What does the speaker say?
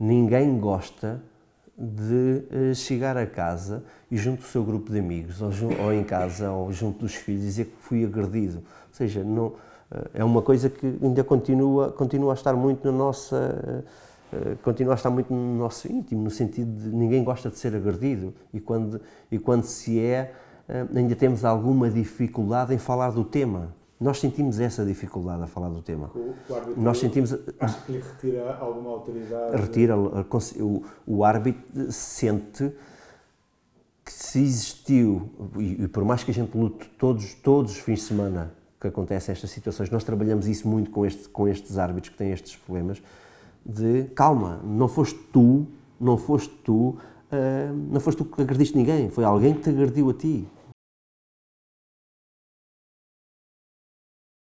ninguém gosta de uh, chegar a casa e junto do seu grupo de amigos, ou, ou, em casa, ou junto dos filhos, dizer que fui agredido. Ou seja, não, uh, é uma coisa que ainda continua, continua a estar muito na nossa. Uh, continua a estar muito no nosso íntimo, no sentido de ninguém gosta de ser agredido e quando, e quando se é, ainda temos alguma dificuldade em falar do tema. Nós sentimos essa dificuldade a falar do tema. O, árbitro, Nós sentimos. Acho que lhe retira alguma autoridade? Retira. O, o árbitro sente que se existiu, e, e, por mais que a gente lute todos, todos os fins de semana que acontecem estas situações, nós trabalhamos isso muito com, este, com estes árbitros que têm estes problemas, de calma, não foste tu, não foste tu, uh, não foste tu que agrediste ninguém, foi alguém que te agrediu a ti